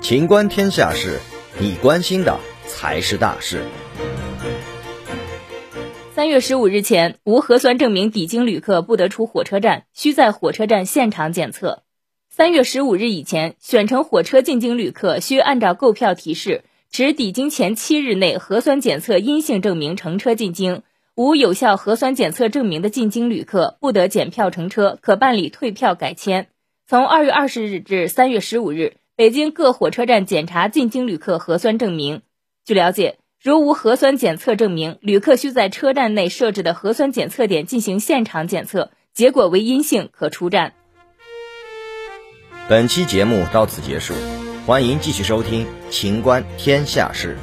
情观天下事，你关心的才是大事。三月十五日前，无核酸证明抵京旅客不得出火车站，需在火车站现场检测。三月十五日以前，选乘火车进京旅客需按照购票提示，持抵京前七日内核酸检测阴性证明乘车进京。无有效核酸检测证明的进京旅客不得检票乘车，可办理退票改签。从二月二十日至三月十五日，北京各火车站检查进京旅客核酸证明。据了解，如无核酸检测证明，旅客需在车站内设置的核酸检测点进行现场检测，结果为阴性可出站。本期节目到此结束，欢迎继续收听《秦观天下事》。